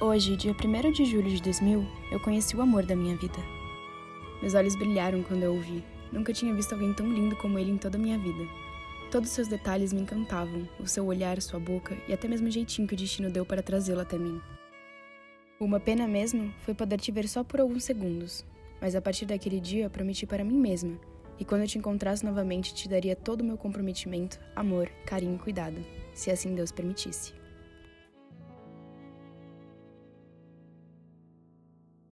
Hoje, dia 1 de julho de 2000, eu conheci o amor da minha vida. Meus olhos brilharam quando eu o vi. Nunca tinha visto alguém tão lindo como ele em toda a minha vida. Todos seus detalhes me encantavam, o seu olhar, sua boca e até mesmo o jeitinho que o destino deu para trazê-lo até mim. Uma pena mesmo foi poder te ver só por alguns segundos, mas a partir daquele dia prometi para mim mesma, e quando eu te encontrasse novamente te daria todo o meu comprometimento, amor, carinho e cuidado, se assim Deus permitisse.